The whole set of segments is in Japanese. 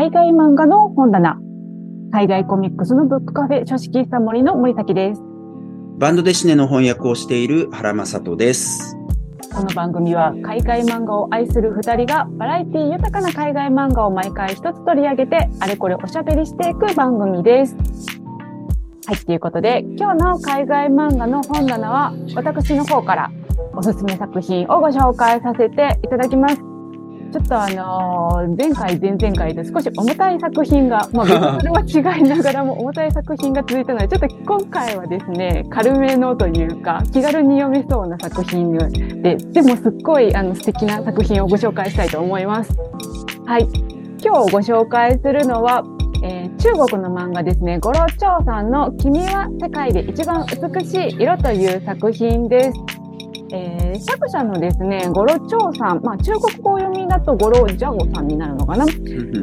海外漫画の本棚、海外コミックスのブックカフェ書式サモリの森崎です。バンドデシネの翻訳をしている原正人です。この番組は海外漫画を愛する二人がバラエティ豊かな海外漫画を毎回一つ取り上げてあれこれおしゃべりしていく番組です。はい、ということで今日の海外漫画の本棚は私の方からおすすめ作品をご紹介させていただきます。ちょっとあのー前回、前々回と少し重たい作品が、まあ、それは違いながらも重たい作品が続いたので、ちょっと今回はですね、軽めのというか、気軽に読めそうな作品で、でもすっごいあの素敵な作品をご紹介したいと思います。はい。今日ご紹介するのは、えー中国の漫画ですね、五郎長さんの君は世界で一番美しい色という作品です。えー作者のですね、五郎長さん、まあ中国語読みだと五郎ジャオさんになるのかなな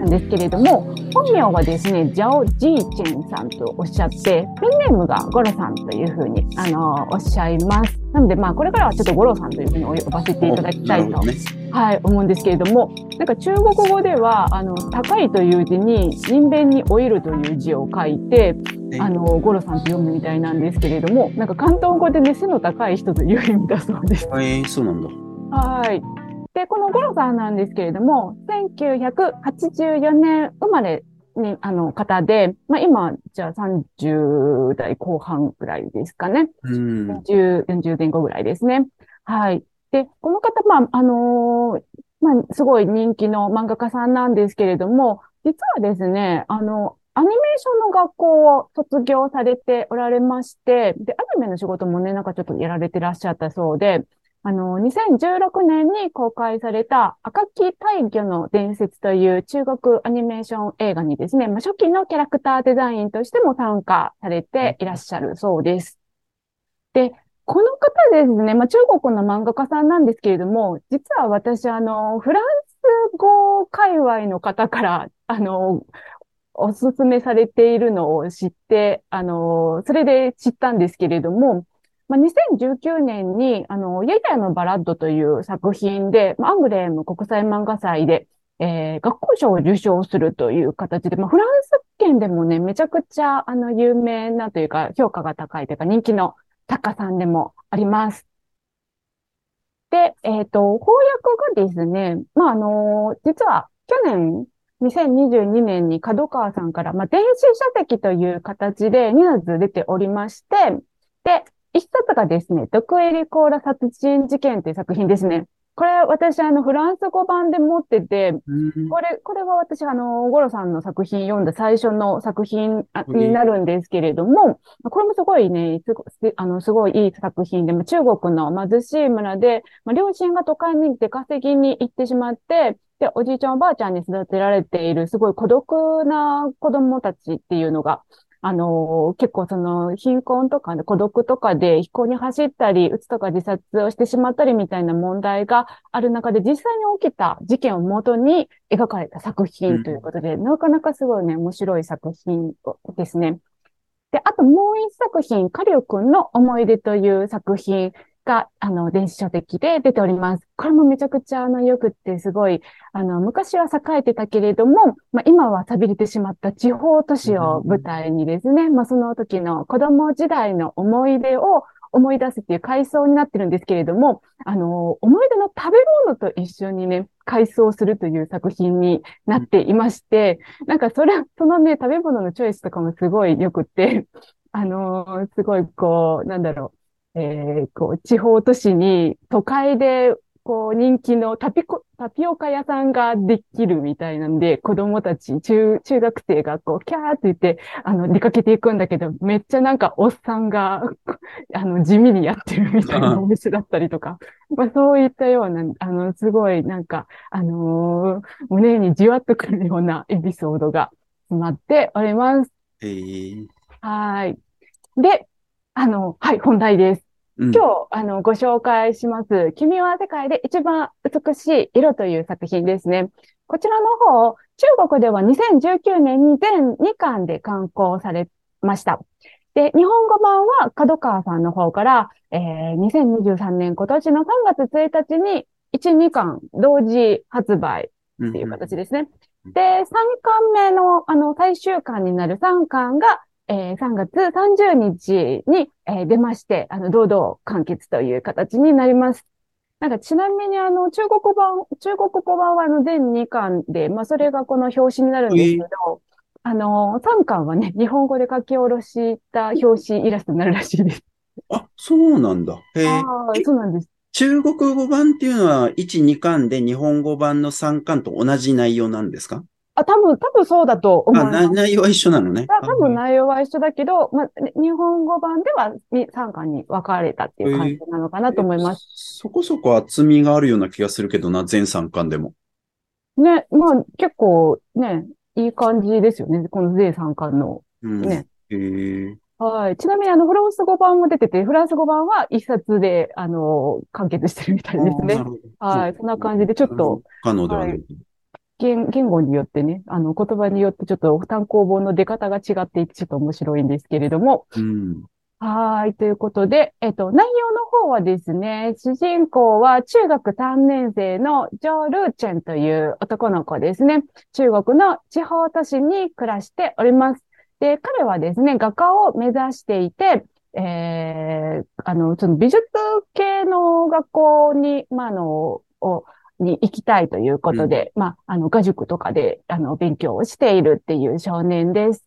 んですけれども、本名はですね、ジャオ・ジーチェンさんとおっしゃって、ペンネームがゴロさんというふうに、あのおっしゃいます。なので、まあ、これからはちょっとゴロさんというふうに呼ばせていただきたいと、ね。はい、思うんですけれども、なんか中国語では、あの、高いという字に、人弁に老いるという字を書いて、えあの、ゴロさんと読むみたいなんですけれども、なんか関東語でね、背の高い人という意味だそうです。えー、そうなんだ。はい。で、このゴロさんなんですけれども、1984年生まれに、あの、方で、まあ今、じゃあ30代後半ぐらいですかね。うん。40、40前後ぐらいですね。はい。で、この方、まあ、あのーまあ、すごい人気の漫画家さんなんですけれども、実はですね、あの、アニメーションの学校を卒業されておられまして、で、アニメの仕事もね、なんかちょっとやられてらっしゃったそうで、あの、2016年に公開された赤木大魚の伝説という中国アニメーション映画にですね、まあ、初期のキャラクターデザインとしても参加されていらっしゃるそうです。で、この方ですね、まあ、中国の漫画家さんなんですけれども、実は私、あの、フランス語界隈の方から、あの、おすすめされているのを知って、あの、それで知ったんですけれども、まあ、2019年に、あの、ややのバラッドという作品で、まあアングレーム国際漫画祭で、えー学校賞を受賞するという形で、まあ、フランス圏でもね、めちゃくちゃ、あの、有名なというか、評価が高いというか、人気の作家さんでもあります。で、えっと、翻訳がですね、まあ、あの、実は去年、2022年に角川さんから、まあ、電子書籍という形で2冊出ておりまして、で、一冊がですね、ドクエリコーラ殺人事件という作品ですね。これ、私、あの、フランス語版で持ってて、うんこれ、これは私、あの、ゴロさんの作品読んだ最初の作品になるんですけれども、これもすごいね、すあの、すごいいい作品で、まあ中国の貧しい村で、まあ、両親が都会に出稼ぎに行ってしまって、で、おじいちゃんおばあちゃんに育てられている、すごい孤独な子供たちっていうのが、あの結構その貧困とかね、孤独とかで飛行に走ったり、うつとか自殺をしてしまったりみたいな問題がある中で、実際に起きた事件をもとに描かれた作品ということで、なかなかすごいね、面白い作品ですね。で、あともう一作品、カリオくんの思い出という作品が、あの、電子書籍で出ております。これもめちゃくちゃ、あの、良くって、すごい、あの、昔は栄えてたけれども、まあ、今は寂れてしまった地方都市を舞台にですね、まあ、その時の子供時代の思い出を思い出すっていう回想になってるんですけれども、あの、思い出の食べ物と一緒にね、回想するという作品になっていまして、なんかそれ、そのね、食べ物のチョイスとかもすごい良くって、あのすごいこう、なんだろう、えーこう、地方都市に都会で、こう、人気のタピコ、タピオカ屋さんができるみたいなんで、子供たち、中、中学生がこう、キャーって言って、あの、出かけていくんだけど、めっちゃなんかおっさんが、あの、地味にやってるみたいなお店だったりとか、まあそういったような、あの、すごいなんか、あのー胸にじわっとくるようなエピソードが詰まっております。えーはい。で、あの、はい、本題です。うん今日、あの、ご紹介します。君は世界で一番美しい色という作品ですね。こちらの方、中国では2019年に全2巻で刊行されました。で、日本語版は角川さんの方から、えー、2023年今年の3月1日に1、2巻同時発売っていう形ですね。で、3巻目の、あの、最終巻になる3巻が、えー3月30日に、えー出まして、あの、堂々完結という形になります。なんか、ちなみに、あの、中国版、中国語版は、あの、全2巻で、まあ、それがこの表紙になるんですけど、あの、3巻はね、日本語で書き下ろした表紙イラストになるらしいです。あ、そうなんだ。へえ。はい、そうなんです。中国語版っていうのは1、2巻で日本語版の3巻と同じ内容なんですか？あ、多分、多分そうだと思いあ、ま。内容は一緒なのね。あ多分内容は一緒だけど、まあ、日本語版では3巻に分かれたっていう感じなのかなと思います。す。そこそこ厚みがあるような気がするけどな、全3巻でも。ね、まあ結構ね、いい感じですよね。この税3巻の。うん。え。はい。ちなみにあの、フランス語版も出てて、フランス語版は一冊で、あの、完結してるみたいですねはい。そんな感じで、ちょっと、不可能ではない。言、言語によってね、あの、言葉によってちょっと単行本の出方が違っていて、ちょっと面白いんですけれども、うん。はーい。ということで、えっと、内容の方はですね、主人公は中学3年生のジョー・ルーチェンという男の子ですね。中国の地方都市に暮らしております。で、彼はですね、画家を目指していて、えー、あの、その美術系の学校に、まあ、あの、をに行きたいということで、まあ、あの、画塾とかで、あの、勉強をしているっていう少年です。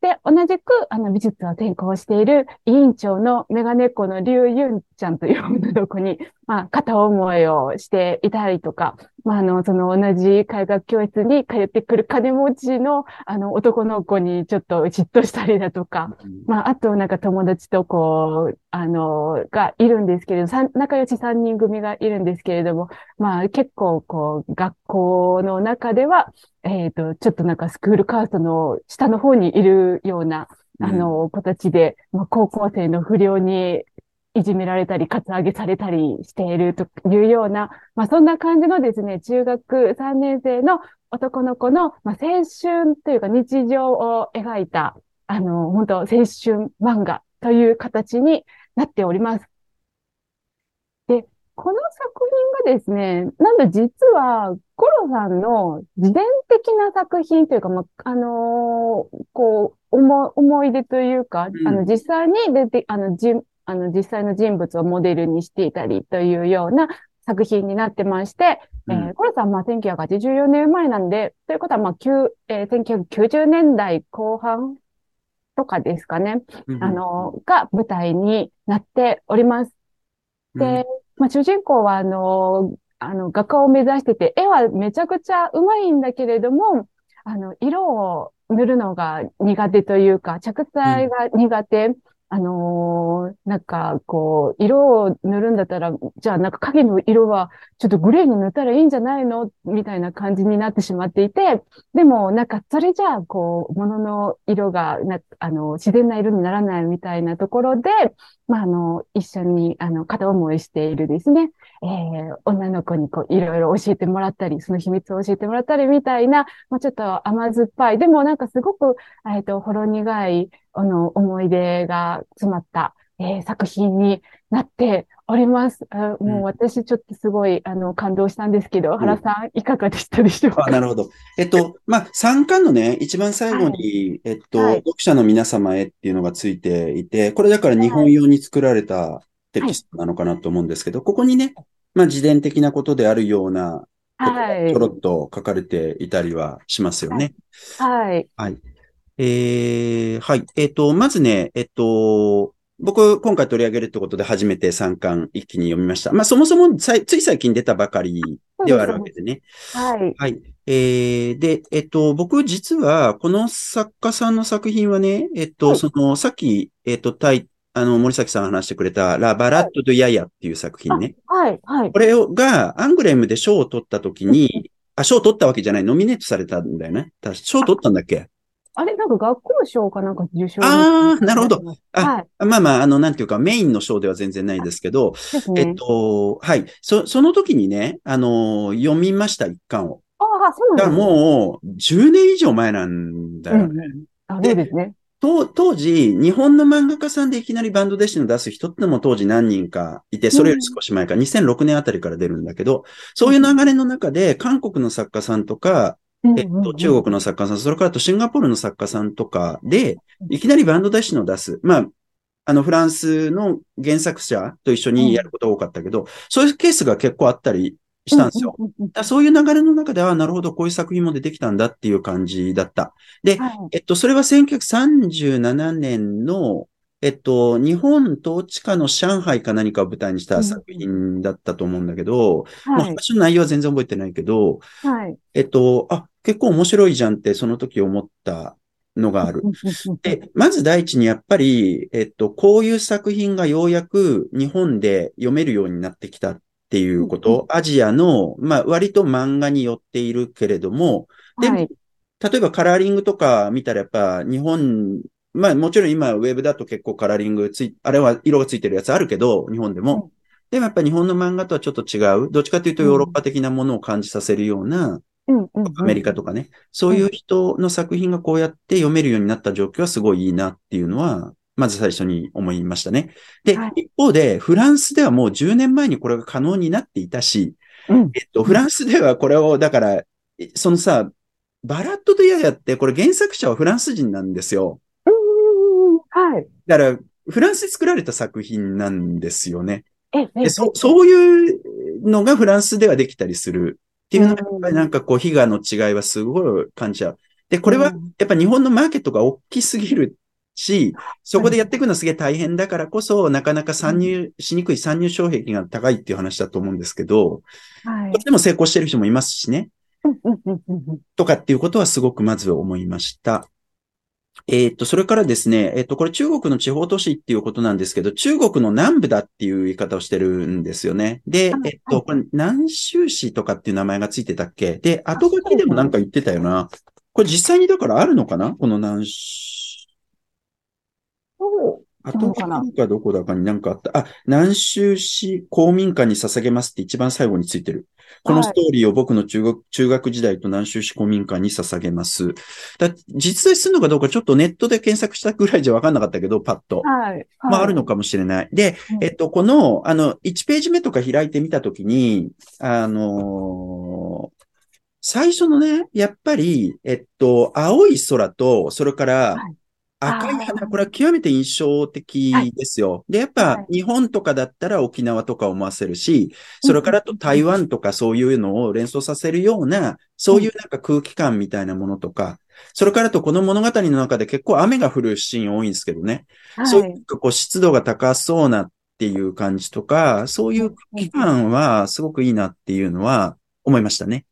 で、同じく、あの、美術を専攻している委員長のメガネっ子のリュウユンちゃんという女の子に、まあ、片思いをしていたりとか、まあ、あの、その同じ絵画教室に通ってくる金持ちの、あの、男の子にちょっと嫉妬したりだとか、まあ、あと、なんか友達とこう、あの、がいるんですけれど、仲良し3人組がいるんですけれども、まあ、結構、こう、学校の中では、えっと、ちょっとなんかスクールカーストの下の方にいるような、あの、子たちで、まあ、高校生の不良にいじめられたり、カツアゲされたりしているというような、まあ、そんな感じのですね、中学3年生の男の子の、まあ、青春というか日常を描いた、あの、本当青春漫画という形になっております。で、この作品がですね、なんと実は、コロさんの自伝的な作品というか、まあ、あのーこう、思い、思い出というか、うんあの、実際に出て、あの、じ、あの、実際の人物をモデルにしていたりというような作品になってまして、えーコロさんは、まあ、1984年生まれなんで、ということは、まあ、9えー1990年代後半とかですかね。うんあ、の、が舞台になっております。で、まあ、主人公は、あの、あの、画家を目指してて、絵はめちゃくちゃ上手いんだけれども、あの、色を塗るのが苦手というか、着彩が苦手。あのーなんか、こう、色を塗るんだったら、じゃあなんか影の色は、ちょっとグレーに塗ったらいいんじゃないの？みたいな感じになってしまっていて、でも、なんか、それじゃあ、こう、物の色が、な、あの、自然な色にならないみたいなところで、まあ、あの、一緒に、あの、片思いしているですね、えー女の子にこう、いろいろ教えてもらったり、その秘密を教えてもらったりみたいな、まあ、ちょっと甘酸っぱい、でもなんかすごく、えっと、ほろ苦い、あの、思い出が詰まった、えー作品になっております。あもう私ちょっとすごい、あの、感動したんですけど、原さん、いかがでしたでしょうあ、かなるほど。えっと、まあ、3巻のね、一番最後に、えっと、はい。読者の皆様へっていうのがついていて、これだから日本用に作られたテキストなのかなと思うんですけど、ここにね、まあ、自伝的なことであるようなはいちょろっと書かれていたりはしますよね。はい。はい。えー、はい。えっと、まずね、えっと、僕、今回取り上げるってことで初めて3巻一気に読みました。まあ、そもそもさいつい最近出たばかりではあるわけでね。はい。はい。えー、で、えっと、僕実は、この作家さんの作品はね、えっと、はいその、さっき、えっと、タイ、あの、森崎さんが話してくれた、ラ・バラット・ドゥ・ヤヤっていう作品ね。はい。はい。これをが、アングレムで賞を取った時に、あ、賞を取ったわけじゃない、ノミネートされたんだよね。賞を取ったんだっけ？あれ、なんか学校賞かなんか受賞。あーなるほど。あはい。まあまあ、あの、なんていうか、メインの賞では全然ないですけど、ね。えっと、はい。そ、その時にね、あの、読みました、一巻を。ああ、そうだからなんですね。もう、10年以上前なんだよね。うんうん。あ、そうですね。と当時、日本の漫画家さんでいきなりバンド弟子の出す人ってのも当時何人かいて、それより少し前か、2006年あたりから出るんだけど、そういう流れの中で、韓国の作家さんとか、えっと、中国の作家さん、それからとシンガポールの作家さんとかで、いきなりバンドデシの出す。まあ、あの、フランスの原作者と一緒にやることが多かったけど、そういうケースが結構あったりしたんですよ。そういう流れの中では、なるほど、こういう作品も出てきたんだっていう感じだった。で、はい、えっと、それは1937年の、えっと、日本統治下の上海か何かを舞台にした作品だったと思うんだけど、うんはい、まあ、話の内容は全然覚えてないけど、はい、えっと、あ、結構面白いじゃんってその時思ったのがある。で、まず第一にやっぱり、えっと、こういう作品がようやく日本で読めるようになってきたっていうこと、アジアの、まあ、割と漫画に寄っているけれども、でも、はい、例えばカラーリングとか見たらやっぱ日本まあもちろん今ウェブだと結構カラーリングつい、あれは色がついてるやつあるけど、日本でも。うん、でもやっぱ日本の漫画とはちょっと違う。どっちかというとヨーロッパ的なものを感じさせるような、アメリカとかね。そういう人の作品がこうやって読めるようになった状況はすごいいいなっていうのは、まず最初に思いましたね。で、はい、一方で、フランスではもう10年前にこれが可能になっていたし、うん、えっと、フランスではこれを、だから、そのさ、バラッド・ド・ヤヤって、これ原作者はフランス人なんですよ。はい。だから、フランスで作られた作品なんですよね。えそそういうのがフランスではできたりするっていうのが、やっぱりなんかこう、悲願の違いはすごい感じちゃう。で、これはやっぱ日本のマーケットが大きすぎるし、そこでやっていくのはすげえ大変だからこそ、なかなか参入しにくい参入障壁が高いっていう話だと思うんですけど、はい、でも成功してる人もいますしね。とかっていうことはすごくまず思いました。えっ、ー、と、それからですね、えっ、ー、と、これ中国の地方都市っていうことなんですけど、中国の南部だっていう言い方をしてるんですよね。で、えっ、ー、と、これ南州市とかっていう名前がついてたっけ？で、後書きでもなんか言ってたよな。これ実際にだからあるのかな？この南州。後書きかどこだかになんかあった。あ、南州市公民館に捧げますって一番最後についてる。このストーリーを僕の中学、中学時代と南州市公民館に捧げます。だ実在するのかどうかちょっとネットで検索したぐらいじゃわかんなかったけど、パッと。はい。はい、まあ、あるのかもしれない。で、えっと、この、あの、1ページ目とか開いてみたときに、あのー、最初のね、やっぱり、えっと、青い空と、それから、赤い花、これは極めて印象的ですよ。はい、で、やっぱ日本とかだったら沖縄とか思わせるし、それからと台湾とかそういうのを連想させるような、そういうなんか空気感みたいなものとか、それからとこの物語の中で結構雨が降るシーン多いんですけどね。はい、そういうこう湿度が高そうなっていう感じとか、そういう空気感はすごくいいなっていうのは思いましたね。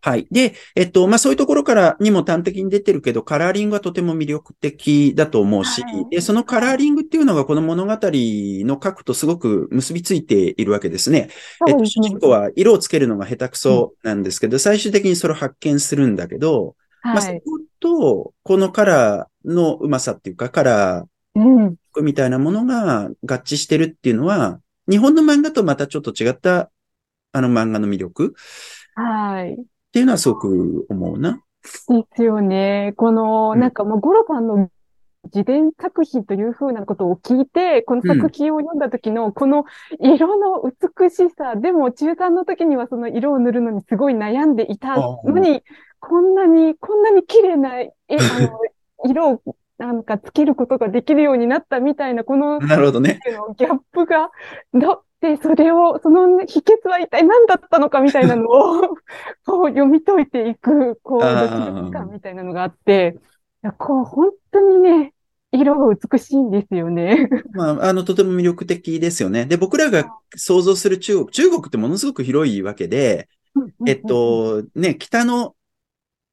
はい。で、えっと、まあ、そういうところからにも端的に出てるけど、カラーリングはとても魅力的だと思うし、はい、で、そのカラーリングっていうのがこの物語の核とすごく結びついているわけですね。えっと、主人公は色をつけるのが下手くそなんですけど、最終的にそれを発見するんだけど、はい、まあ、そこと、このカラーのうまさっていうか、カラーみたいなものが合致してるっていうのは、日本の漫画とまたちょっと違ったあの漫画の魅力はい。っていうのはすごく思うな。ですよね。この、なんかもう、ゴロさんの自伝作品というふうなことを聞いて、この作品を読んだ時の、この色の美しさ、でも中3の時にはその色を塗るのにすごい悩んでいたのに、こんなに、こんなに綺麗な、え、あの、色をなんかつけることができるようになったみたいな、この、なるほどね。ギャップが、ど、で、それを、その秘訣は一体何だったのかみたいなのを こう読み解いていく、こう、ドキドキ感みたいなのがあって、こう、本当にね、色が美しいんですよね。まあ、あの、とても魅力的ですよね。で、僕らが想像する中国、中国ってものすごく広いわけで、えっと、ね、北の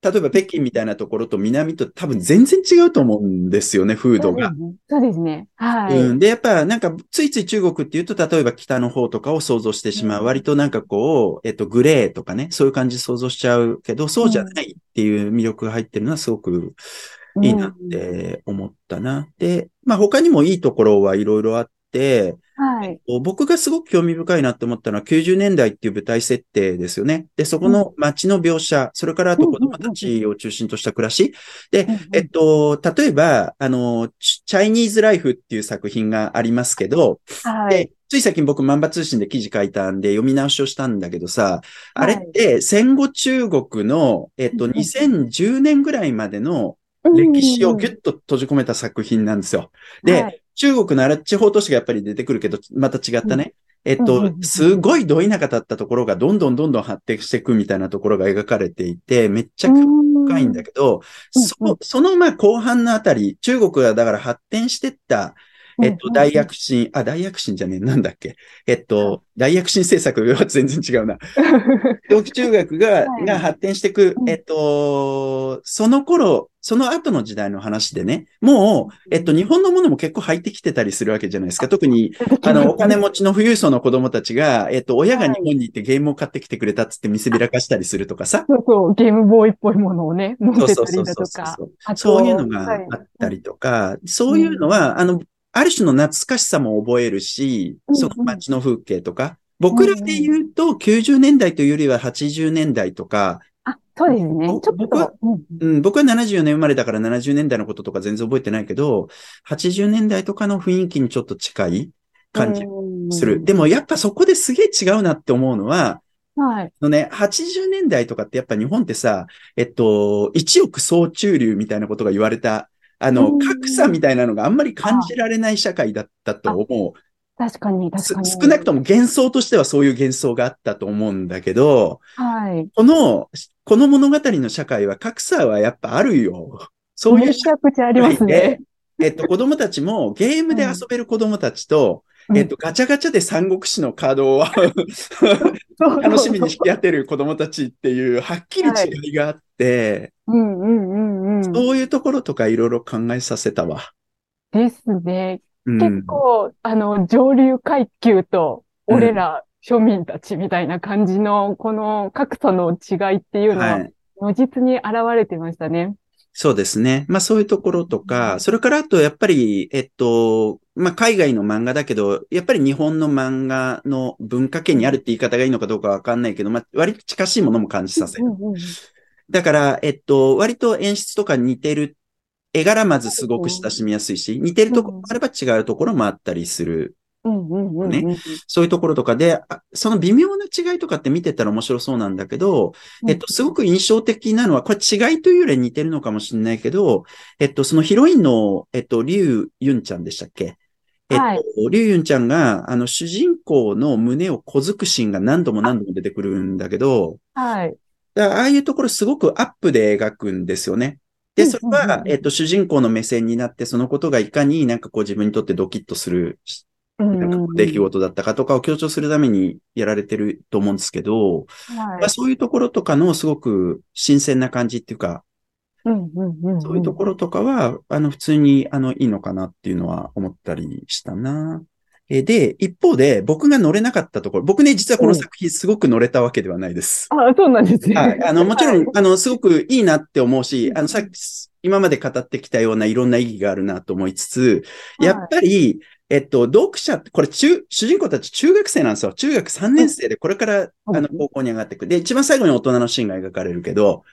例えば北京みたいなところと南と多分全然違うと思うんですよね、風土が。そうですね。はい。うん。で、やっぱなんかついつい中国っていうと、例えば北の方とかを想像してしまう。割となんかこう、えっと、グレーとかね、そういう感じ想像しちゃうけど、そうじゃないっていう魅力が入ってるのはすごくいいなって思ったな。で、まあ他にもいいところはいろいろあって、はい。僕がすごく興味深いなって思ったのは90年代っていう舞台設定ですよね。で、そこの街の描写、それからあと子供たちを中心とした暮らし。で、えっと、例えば、あの、チャイニーズライフっていう作品がありますけど、はい。で、つい最近僕、万場通信で記事書いたんで読み直しをしたんだけどさ、あれって戦後中国の、えっと、2010年ぐらいまでの歴史をギュッと閉じ込めた作品なんですよ。で、はい、中国のあら地方都市がやっぱり出てくるけど、また違ったね。えっと、すごいど田舎だったところがどんどんどんどん発展していくみたいなところが描かれていて、めっちゃ深いんだけど、そそのまあ後半のあたり、中国がだから発展してった、えっと、大躍進、あ、大躍進じゃねえ、なんだっけ？えっと、大躍進政策は全然違うな。同期中学が、が発展していく、えっと、その頃、その後の時代の話でね、もう、えっと、日本のものも結構入ってきてたりするわけじゃないですか。特に、あの、お金持ちの富裕層の子供たちが、えっと、親が日本に行ってゲームを買ってきてくれたっつって見せびらかしたりするとかさ。そうそう、ゲームボーイっぽいものをね、持ってたりだとか。そういうのがあったりとか、そういうのは、あの、ある種の懐かしさも覚えるし、その街の風景とか、僕らで言うと90年代というよりは80年代とか、あ、そうですね。ちょっと僕は、うん、僕は74年生まれだから70年代のこととか全然覚えてないけど、80年代とかの雰囲気にちょっと近い感じする。でもやっぱそこですげえ違うなって思うのは、はい。のね、80年代とかってやっぱ日本ってさ、えっと、一億総中流みたいなことが言われたあの、格差みたいなのがあんまり感じられない社会だったと思う。確かに、確かに。少なくとも幻想としてはそういう幻想があったと思うんだけど、はい。この、この物語の社会は格差はやっぱあるよ。そういう。めちゃくちゃありますね。えっと、子供たちもゲームで遊べる子供たちと、えっと、ガチャガチャで三国志のカードを 楽しみに引き当てる子供たちっていう、はっきり違いがあって、うんうんうんうん。そういうところとかいろいろ考えさせたわ。ですね。結構、あの、上流階級と、俺ら庶民たちみたいな感じの、この格差の違いっていうのは、如実に現れてましたね。そうですね。まあそういうところとか、それからあとやっぱり、えっと、まあ海外の漫画だけど、やっぱり日本の漫画の文化圏にあるって言い方がいいのかどうかわかんないけど、まあ割と近しいものも感じさせる。だから、えっと、割と演出とか似てる。絵柄まずすごく親しみやすいし、似てるところもあれば違うところもあったりする。ね。そういうところとかで、その微妙な違いとかって見てたら面白そうなんだけど、えっと、すごく印象的なのは、これ違いというより似てるのかもしれないけど、えっと、そのヒロインの、えっと、リュウ・ユンちゃんでしたっけ？えっと、リュウ・ユンちゃんが、あの、主人公の胸を小づくシーンが何度も何度も出てくるんだけど、はい。ああいうところすごくアップで描くんですよね。で、それは、えっと、主人公の目線になって、そのことがいかになんかこう自分にとってドキッとするなんか出来事だったかとかを強調するためにやられてると思うんですけど、はい。まあ、そういうところとかのすごく新鮮な感じっていうか、そういうところとかは、あの、普通に、あの、いいのかなっていうのは思ったりしたな。で、一方で、僕が乗れなかったところ、僕ね、実はこの作品すごく乗れたわけではないです。あ、そうなんですね。はい。あの、もちろん、はい、あの、すごくいいなって思うし、あの、さっき、今まで語ってきたようないろんな意義があるなと思いつつ、やっぱり、えっと、読者、これ中、主人公たち中学生なんですよ。中学3年生でこれから、あの、高校に上がっていく。で、一番最後に大人のシーンが描かれるけど、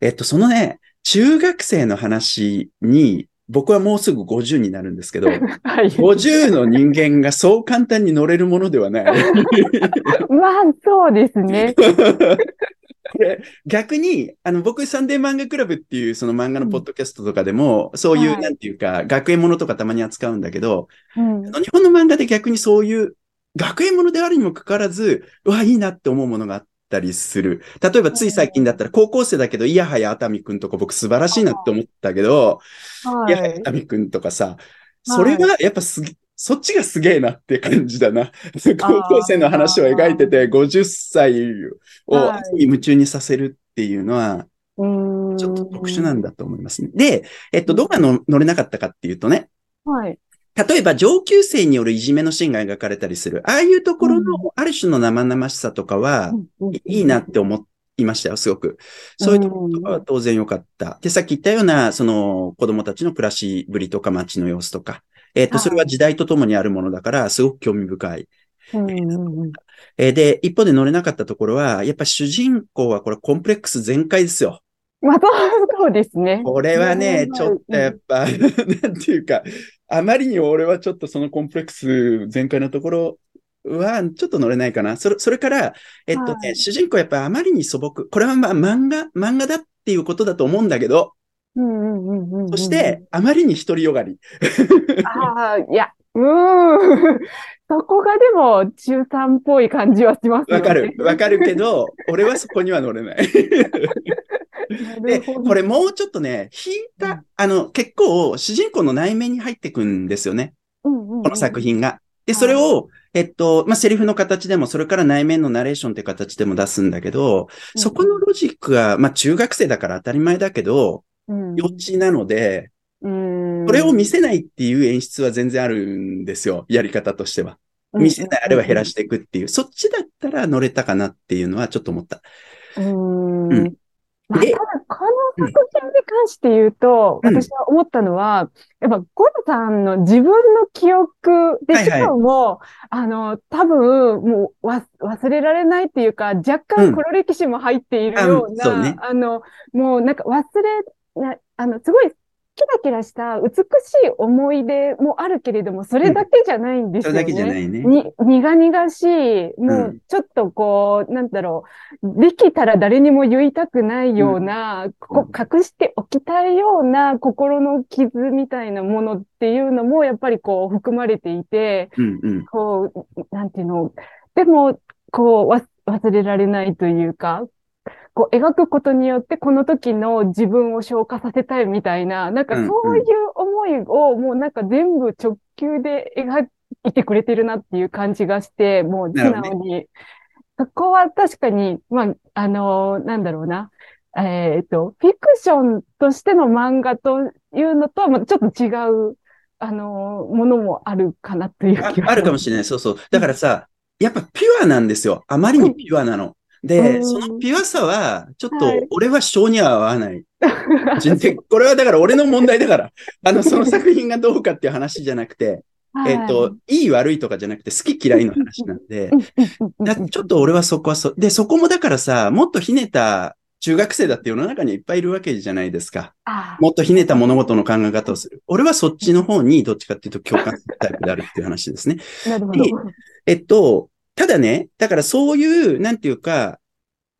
えっと、そのね、中学生の話に、僕はもうすぐ50になるんですけど、はい、50の人間がそう簡単に乗れるものではない。まあ、そうですね。で逆に、あの、僕、サンデー漫画クラブっていう、その漫画のポッドキャストとかでも、うん、そういう、はい、なんていうか、学園ものとかたまに扱うんだけど、うん、日本の漫画で逆にそういう、学園ものであるにもかかわらず、うわ、いいなって思うものがあったりする。例えば、つい最近だったら、高校生だけど、いやはや熱海くんとか僕素晴らしいなって思ったけど、いやはや熱海くんとかさ、それがやっぱすそっちがすげえなって感じだな。高校生の話を描いてて、50歳を夢中にさせるっていうのは、ちょっと特殊なんだと思いますね。で、えっと、どこが乗れなかったかっていうとね、はい。例えば上級生によるいじめのシーンが描かれたりする。ああいうところのある種の生々しさとかは、いいなって思いましたよ、すごく。そういうところとかは当然良かった。で、さっき言ったような、その子供たちの暮らしぶりとか街の様子とか、えっ、ー、と、それは時代とともにあるものだから、すごく興味深い。えー、で、一方で乗れなかったところは、やっぱ主人公はこれコンプレックス全開ですよ。また、そうですね。これはね、ちょっとやっぱ、なんていうか、あまりに俺はちょっとそのコンプレックス全開のところは、ちょっと乗れないかな。それ、それから、えっとね、はい主人公やっぱあまりに素朴。これはまあ漫画、漫画だっていうことだと思うんだけど、うんうんうんうんうん。そして、あまりに独りよがり。ああ、いや、うーん。そこがでも中3っぽい感じはします。わかる、わかるけど、俺はそこには乗れない。で、これもうちょっとね、引いた、あの、結構、主人公の内面に入ってくんですよね。このこの作。品が。で、それを、えっと、まあ、セリフの形でも、それから内面のナレーションって形でも出すんだけど、そこのロジックは、まあ、中学生だから当たり前だけど、うん、幼稚なので、うん、これを見せないっていう演出は全然あるんですよ。やり方としては。見せないあれは減らしていくっていう。そっちだったら乗れたかなっていうのはちょっと思った。うーん。うんまあ、たでだ、この作品に関して言うと、うん私は思ったのは、やっぱ、ゴルさんの自分の記憶で、はいはいしかも、あの、多分、もう、わ、忘れられないっていうか、若うん干黒歴史も入っているような、あそうねあの、もうなんか忘れ、な、あの、すごい、キラキラした美しい思い出もあるけれども、それだけじゃないんですよね。それだけじゃないね。に、苦々しい、もう、う、ちょっとこう、なんだろう、できたら誰にも言いたくないような、こ隠しておきたいような心の傷みたいなものっていうのも、やっぱりこう、含まれていて、うんうん。こう、なんていうの、でも、こう、わ忘れられないというか、こう、描くことによって、この時の自分を消化させたいみたいな、なんかそういう思いを、もうなんか全部直球で描いてくれてるなっていう感じがして、もう素直に。そこは確かに、まあ、あのなんだろうな。えっと、フィクションとしての漫画というのとは、またちょっと違う、あのものもあるかなというあ気があるかもしれない。そうそう。だからさ、やっぱピュアなんですよ。あまりにピュアなの。うで、んそのピュアさは、ちょっとはい、俺は性には合わない。で これはだから俺の問題だから。あの、その作品がどうかっていう話じゃなくて、えっと、いい悪いとかじゃなくて好き嫌いの話なんで、だちょっと俺はそこはそ、で、そこもだからさ、もっとひねった中学生だって世の中にいっぱいいるわけじゃないですか。もっとひねった物事の考え方をする。俺はそっちの方にどっちかっていうと共感するタイプであるっていう話ですね。なるほど。でえっと、ただね、だからそういう、なんていうか、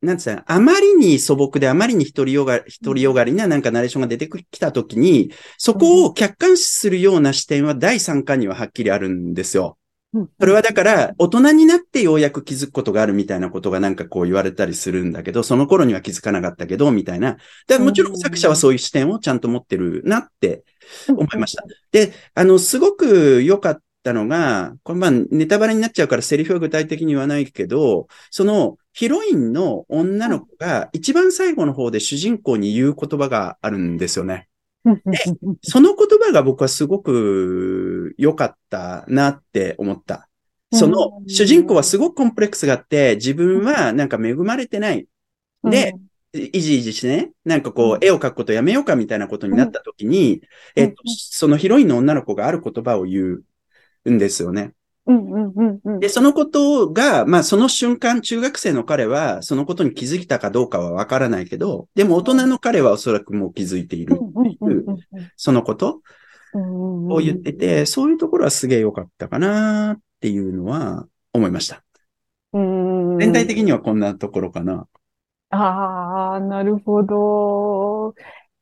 なんつうの、あまりに素朴であまりに独りよが、独りよがりななんかナレーションが出てきたときに、そこを客観視するような視点は第3巻にははっきりあるんですよ。それはだから、大人になってようやく気づくことがあるみたいなことがなんかこう言われたりするんだけど、その頃には気づかなかったけど、みたいな。だからもちろん作者はそういう視点をちゃんと持ってるなって思いました。で、あの、すごく良かったのが、これまあネタバレになっちゃうからセリフは具体的に言わないけど、そのヒロインの女の子が一番最後の方で主人公に言う言葉があるんですよね。その言葉が僕はすごく良かったなって思った。その主人公はすごくコンプレックスがあって、自分はなんか恵まれてない。で、いじいじしてね、なんかこう、絵を描くことやめようかみたいなことになった時に、えっと、そのヒロインの女の子がある言葉を言うんですよね。で、そのことが、まあその瞬間、中学生の彼はそのことに気づいたかどうかはわからないけど、でも大人の彼はおそらくもう気づいているっていう、そのことを言ってて、そういうところはすげえ良かったかなっていうのは思いました。全体的にはこんなところかな。ああ、なるほど。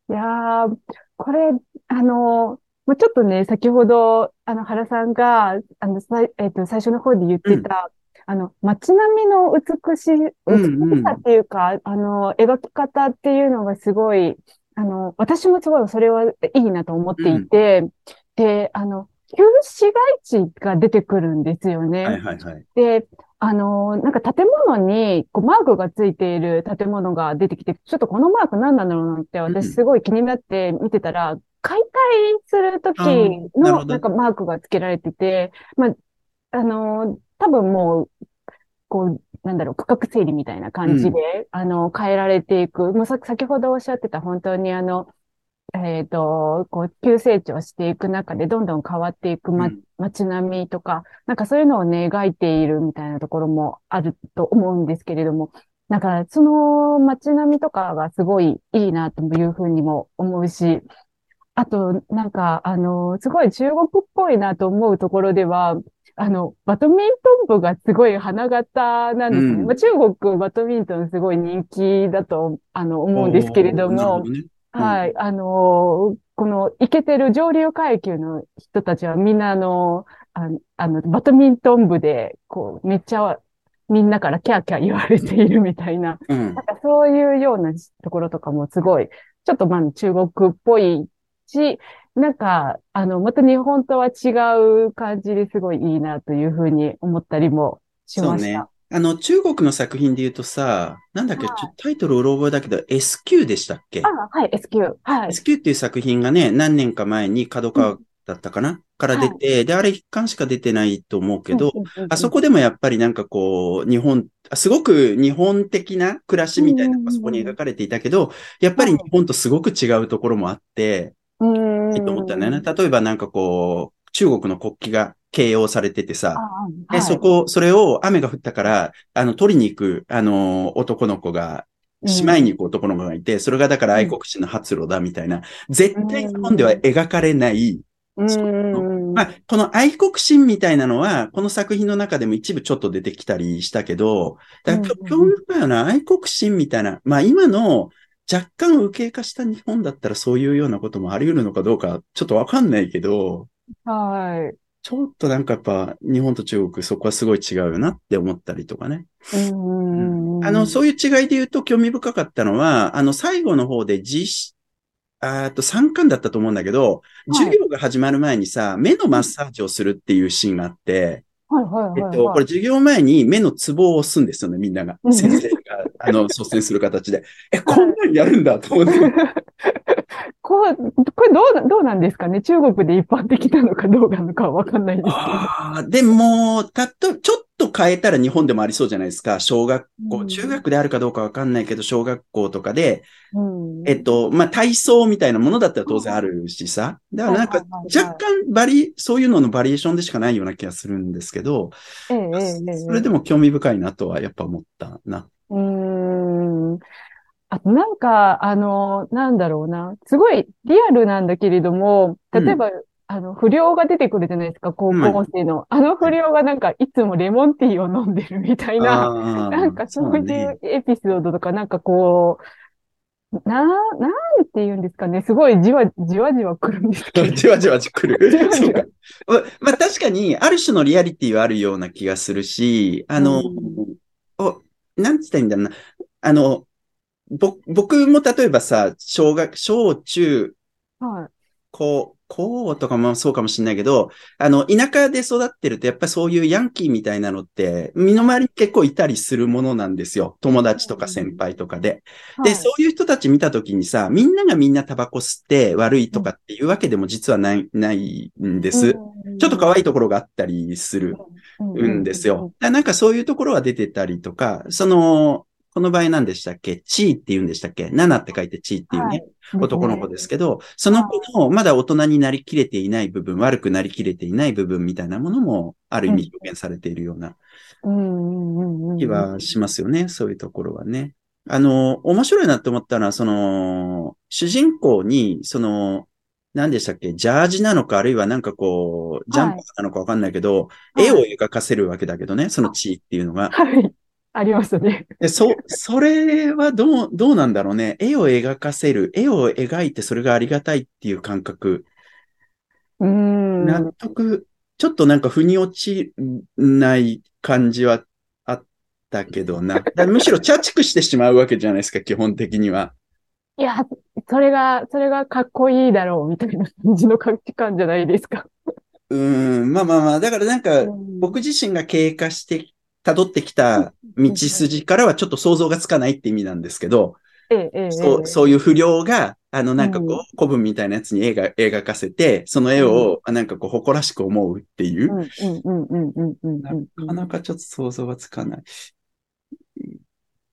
いやー、これ、あの、もうちょっとね、先ほど、あの、原さんが、あの、さい、えっと、最初の方で言ってた、あの、街並みの美しい、美しさっていうか、あの、描き方っていうのがすごい、あの、私もすごいそれはいいなと思っていて、で、あの、旧市街地が出てくるんですよね。はいはいはい。で、あの、なんか建物にこうマークがついている建物が出てきて、ちょっとこのマーク何なんだろうなって私すごい気になって見てたら、解体するときのなんかマークがつけられてて、まあ、あの、多分もう、こう、なんだろう、区画整理みたいな感じで、うん、あの、変えられていく。もうさ、先ほどおっしゃってた本当にあの、えっ、ー、と、こう、急成長していく中でどんどん変わっていく、ま、街並みとか、なんかそういうのをね、描いているみたいなところもあると思うんですけれども、なんかその街並みとかがすごいいいなというふうにも思うし、あと、なんか、あの、すごい中国っぽいなと思うところでは、あの、バドミントン部がすごい花形なんですね。うんまあ、中国バドミントンすごい人気だと、あの、思うんですけれどもどね。うんはい。あの、この、イケてる上流階級の人たちはみんなあの、あの、あのバドミントン部で、こう、めっちゃ、みんなからキャーキャー言われているみたいな、うんなんかそういうようなところとかもすごい、ちょっとまあ中国っぽいし、なんか、あの、また日本とは違う感じですごいいいなというふうに思ったりもしそうねました。。あの、中国の作品で言うとさ、なんだっけ、ちょっとタイトルうろ覚えだけど、SQ でしたっけ？あ、はい、SQ。はい。SQ っていう作品がね、何年か前に角川だったかな、から出て、で、あれ一巻しか出てないと思うけど、うんうんうんうんあそこでもやっぱりなんかこう、日本、すごく日本的な暮らしみたいなのがそこに描かれていたけど、やっぱり日本とすごく違うところもあって、うーんいいと思ったんだよね。例えばなんかこう、中国の国旗が形容されててあさ、あで、そ、こ、それを雨が降ったから、あの、取りに行く、あの、男の子が、しまいに行く男の子がいて、それがだから愛国心の発露だみたいな、絶対日本では描かれない、まあ、この愛国心みたいなのは、この作品の中でも一部ちょっと出てきたりしたけど、だからうん。興味深いよな、愛国心みたいな、まあ今の若干右傾化した日本だったらそういうようなこともあり得るのかどうか、ちょっとわかんないけど、はい。ちょっとなんかやっぱ日本と中国そこはすごい違うよなって思ったりとかね。うんあの、そういう違いで言うと興味深かったのは、あの、最後の方で実、あーと3巻だったと思うんだけど、はい授業が始まる前にさ、目のマッサージをするっていうシーンがあって、はいはいはい。えっと、これ授業前に目のツボを押すんですよね、みんながう。ん先生が、あの、率先する形で。え、こんなんやるんだと思って。こう、これどうな、どうなんですかね？中国で一般的なのかどうなのかはわかんないですけど。ああ、でも、たと、ちょっと変えたら日本でもありそうじゃないですか。小学校、うん中学であるかどうかわかんないけど、小学校とかで、うんえっと、まあ、体操みたいなものだったら当然あるしさ。だからなんか若干バリ、そういうののバリエーションでしかないような気がするんですけど、それでも興味深いなとはやっぱ思ったな。うーん。あとなんか、あの、なんだろうな。すごいリアルなんだけれども、例えば、あの、不良が出てくるじゃないですか、高校生の。あの不良がなんか、いつもレモンティーを飲んでるみたいな、なんかそういねうエピソードとか、なんかこう、な、なんて言うんですかね。すごいじわ、じわじわ来るんですけど。じわじわじ来る。じわじわそうか。ままあ確かに、ある種のリアリティはあるような気がするし、あの、うんお、なんつったらいいんだろうな。あの、ぼ、僕も例えばさ、小学、小中、はい。高、高とかもそうかもしれないけど、あの、田舎で育ってると、やっぱりそういうヤンキーみたいなのって、身の回りに結構いたりするものなんですよ。友達とか先輩とかで。で、はいそういう人たち見たときにさ、みんながみんなタバコ吸って悪いとかっていうわけでも実はない、ないんです。ちょっと可愛いところがあったりするんですよ。。なんかそういうところは出てたりとか、その、この場合何でしたっけ？チーって言うんでしたっけ？ナナって書いてチーっていうね、男の子ですけど、その子のまだ大人になりきれていない部分、悪くなりきれていない部分みたいなものも、ある意味表現されているような。気はしますよね。そういうところはね。あの、面白いなって思ったのは、その、主人公に、その、何でしたっけ？ジャージなのか、あるいはなんかこう、ジャンプなのかわかんないけど、はい絵を描かせるわけだけどね、その地っていうのが。はい。ありましたね。で、そ、それはどう、どうなんだろうね。絵を描かせる、絵を描いてそれがありがたいっていう感覚。うーん。納得、ちょっとなんか腑に落ちない感じはあったけどな。むしろ茶畜してしまうわけじゃないですか、基本的には。いや、それが、それがかっこいいだろう、みたいな感じの価値観じゃないですか。うーん、まあまあまあ、だからなんか、僕、僕自身が経過して、辿ってきた道筋からはちょっと想像がつかないって意味なんですけど、ええ、ええ、そう、そういう不良が、あの、なんかこう古文みたいなやつに絵が、描かせて、その絵を、なんかこう、誇らしく思うっていう。なかなかちょっと想像がつかない。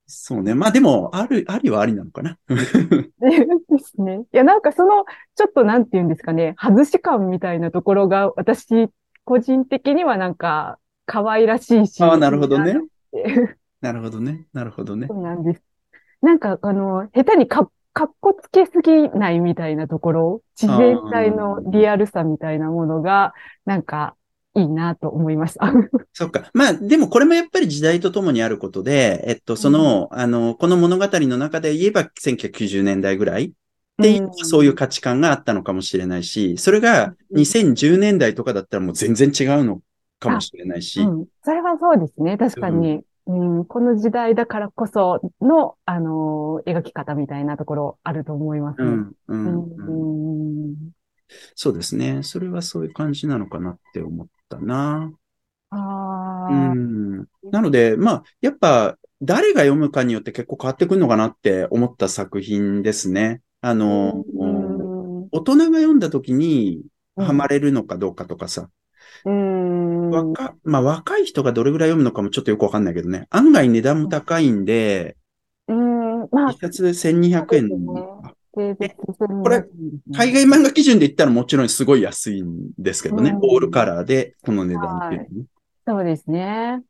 そうね。まあでも、ある、ありはありなのかな。ですね。いや、なんかその、ちょっとなんて言うんですかね、外し感みたいなところが、私、個人的にはなんか、可愛らしいし。ああ、なるほどねなるほどね。なるほどね。そうなんです。なんか、あの、下手にかっかっこつけすぎないみたいなところ、自然体のリアルさみたいなものが、なんか、いいなと思いました。そっか。まあ、でもこれもやっぱり時代とともにあることで、えっと、その、あの、この物語の中で言えば1990年代ぐらい？っていう、そういう価値観があったのかもしれないし、それが2010年代とかだったらもう全然違うのかもしれないし。うん、それはそうですね。確かに。うん、この時代だからこその、あのー、描き方みたいなところあると思いますね。うん、うん、うん。そうですね。それはそういう感じなのかなって思ったな。あうん。なので、まあ、やっぱ、誰が読むかによって結構変わってくるのかなって思った作品ですね。あの、大人が読んだ時にハマれるのかどうかとかさ。うん。若、まあ若い人がどれぐらい読むのかもちょっとよくわかんないけどね。案外値段も高いんで、うん、まあ。一冊1200円。これ、海外漫画基準で言ったらもちろんすごい安いんですけどね。オールカラーでこの値段っていう、ねはい、そうですね。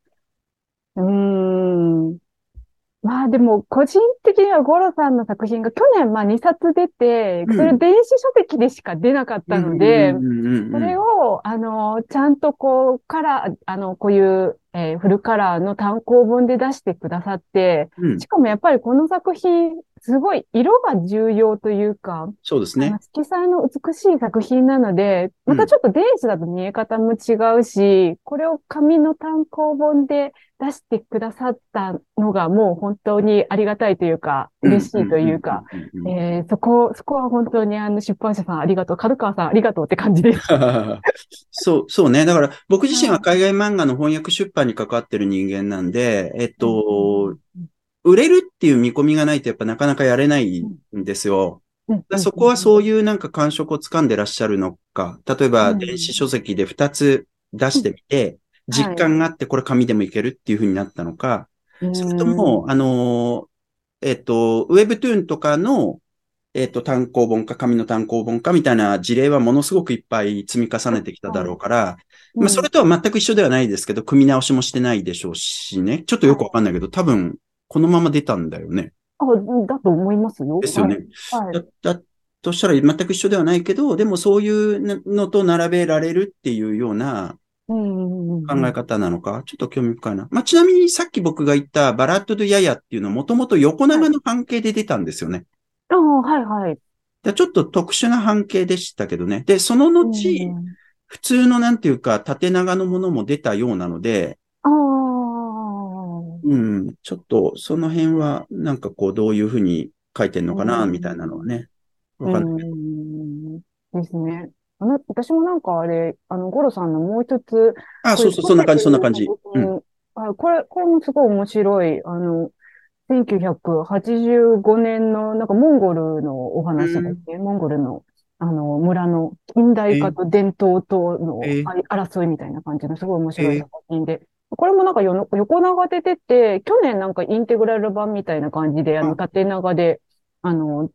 うん。まあでも、個人的にはゴロさんの作品が去年まあ2冊出て、それ電子書籍でしか出なかったので、それを、あの、ちゃんとこう、カラー、あの、こういう、えー、フルカラーの単行本で出してくださって、しかもやっぱりこの作品、すごい色が重要というか、そうですね。色彩の美しい作品なので、またちょっと電子だと見え方も違うし、うん、これを紙の単行本で出してくださったのがもう本当にありがたいというか、嬉しいというか、そこ、そこは本当にあの出版社さんありがとう、角川さんありがとうって感じです。そう、そうね。だから僕自身は海外漫画の翻訳出版に関わってる人間なんで、えっと、売れるっていう見込みがないとやっぱなかなかやれないんですよ。そこはそういうなんか感触をつかんでらっしゃるのか、例えば電子書籍で2つ出してみて、実感があってこれ紙でもいけるっていう風になったのか、それとも、あの、えっと、ウェブトゥーンとかの、えっと、単行本か紙の単行本かみたいな事例はものすごくいっぱい積み重ねてきただろうから、まあ、それとは全く一緒ではないですけど、組み直しもしてないでしょうしね。ちょっとよくわかんないけど、多分、このまま出たんだよね。あ、だと思いますよ。ですよね。はい。だ、だとしたら全く一緒ではないけど、でもそういうのと並べられるっていうような考え方なのか、ちょっと興味深いな。まあ、ちなみにさっき僕が言ったバラッド・ド・ヤヤっていうのはもともと横長の半径で出たんですよね。ああ、はいはい。ちょっと特殊な半径でしたけどね。で、その後、普通のなんていうか縦長のものも出たようなので。うん、ちょっとその辺はなんかこうどういうふうに書いてんのかな、みたいなのはね。わかんない。ですね。あの、私もなんかあれ、あの、ゴロさんのもう一つ。あ、そうそう、そんな感じ、そんな感じ。うん。あこれ、これもすごい面白い。あの、1985年の、なんかモンゴルのお話ですね。うん、モンゴルの、あの、村の近代化と伝統との争いみたいな感じのすごい面白い作品で。これもなんか横長で出て、去年なんかインテグラル版みたいな感じで、あの、縦長で、あの、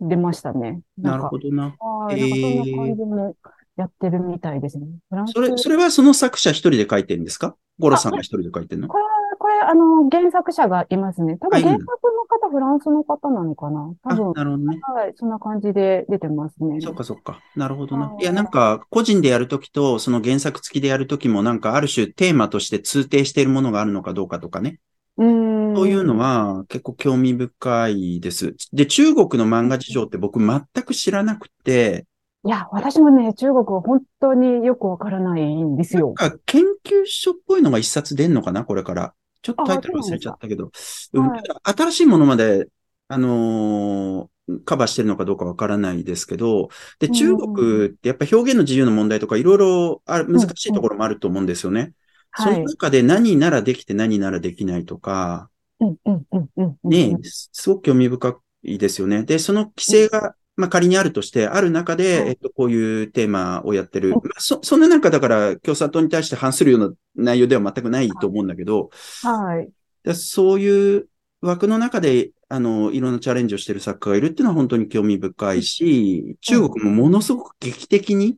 出ましたね。なるほどな。はい、なんかそんな感じもやってるみたいですね。それ、それはその作者一人で書いてるんですか？ゴロさんが一人で書いてるの？これ、これ、あの、原作者がいますね。多分原作の方、フランスの方なのかな？多分。なるほどね。はい、そんな感じで出てますね。そっかそっか。なるほどな。いや、なんか、個人でやるときと、その原作付きでやるときも、なんか、ある種テーマとして通底しているものがあるのかどうかとかね。うんそういうのは結構興味深いです。で、中国の漫画事情って僕全く知らなくて、いや、私もね、中国は本当によくわからないんですよ。なんか研究所っぽいのが一冊出んのかな？これから。ちょっとタイトル忘れちゃったけど。はい、新しいものまで、あのー、カバーしてるのかどうかわからないですけど、で、中国ってやっぱ表現の自由の問題とかいろいろ難しいところもあると思うんですよね。その中で何ならできて何ならできないとか、ね、すごく興味深いですよね。で、その規制が、まあ仮にあるとして、ある中で、えっと、こういうテーマをやってる。まあ、そ、そんな中だから共産党に対して反するような内容では全くないと思うんだけど、はい。そういう枠の中で、あの、いろんなチャレンジをしている作家がいるっていうのは本当に興味深いし、中国もものすごく劇的に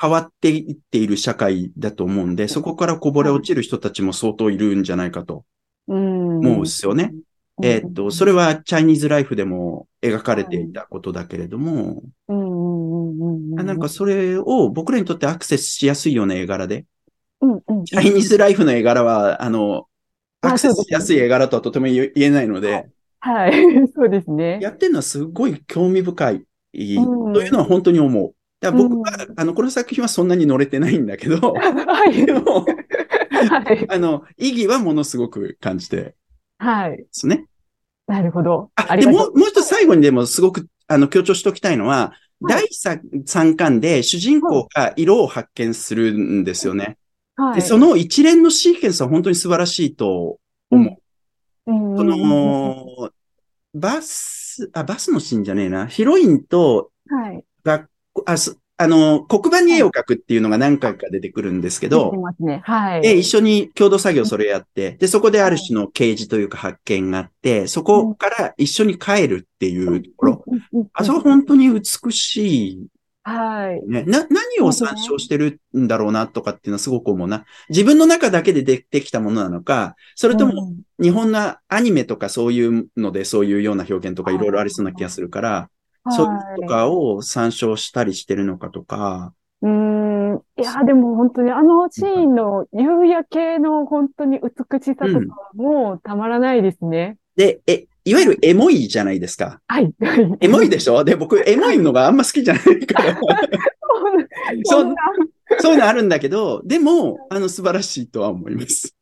変わっていっている社会だと思うんで、そこからこぼれ落ちる人たちも相当いるんじゃないかと思うんですよね。えっと、それはチャイニーズライフでも描かれていたことだけれども、うんうんうんうんうん。なんかそれを僕らにとってアクセスしやすいような絵柄で、うんうんうん。チャイニーズライフの絵柄は、あの、まあアクセスしやすい絵柄とはとても言えないので、はい。そうですね。やってるのはすごい興味深い、んというのは本当に思う。だ僕は、うんあの、この作品はそんなに乗れてないんだけど、はい。でも、はい。あの、意義はものすごく感じてではい。すね。なるほど。あ、でも、ありがとう。もう一つ最後にでもすごく、あの、強調しておきたいのは、はい第三三巻で主人公が色を発見するんですよね。で、はい。その一連のシーケンスは本当に素晴らしいと思う。うん、その、バス、あ、バスのシーンじゃねえな。ヒロインとはい。学校、あ、すあの、黒板に絵を描くっていうのが何回か出てくるんですけど。はい。で、一緒に共同作業それやって、で、そこである種の啓示というか発見があって、そこから一緒に帰るっていうところ。あそこ本当に美しいはい。ね。な、何を参照してるんだろうなとかっていうのはすごく思うな。自分の中だけで出てきたものなのか、それとも日本のアニメとかそういうのでそういうような表現とかいろいろありそうな気がするから、うん、そういうとかを参照したりしてるのかとか、うーん。いや、でも本当にあのシーンの夕焼けの本当に美しさとかもうたまらないですね。で、え、いわゆるエモいじゃないですか。はい。エモいでしょ？で、僕、エモいのがあんま好きじゃないから。そ そんな、そういうのあるんだけど、でも、あの、素晴らしいとは思います。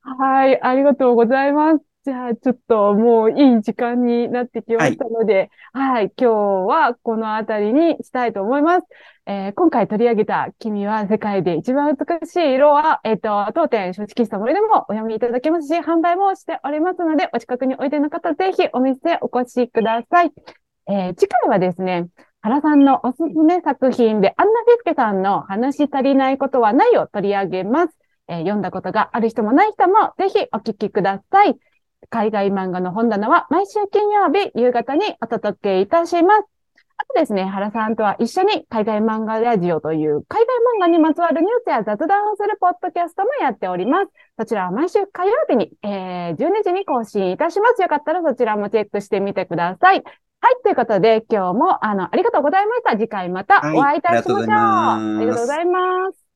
はい、ありがとうございます。じゃあ、ちょっともういい時間になってきましたので、はい、今日はこのあたりにしたいと思います。えー今回取り上げた君は世界で一番美しい色は、えっ、と、当店書式室森でもお読みいただけますし、販売もしておりますので、お近くにおいでの方、ぜひお店お越しください。えー次回はですね、原さんのおすすめ作品で、アンナ・フィスケさんの話し足りないことはないを取り上げます。えー読んだことがある人もない人も、ぜひお聞きください。海外漫画の本棚は毎週金曜日夕方にお届けいたします。あとですね、原さんとは一緒に海外漫画ラジオという海外漫画にまつわるニュースや雑談をするポッドキャストもやっております。そちらは毎週火曜日に、えー、12時に更新いたします。よかったらそちらもチェックしてみてください。はい、ということで今日もあの、ありがとうございました。次回またお会いいたしましょう。はいありがとうございますありがとうございます。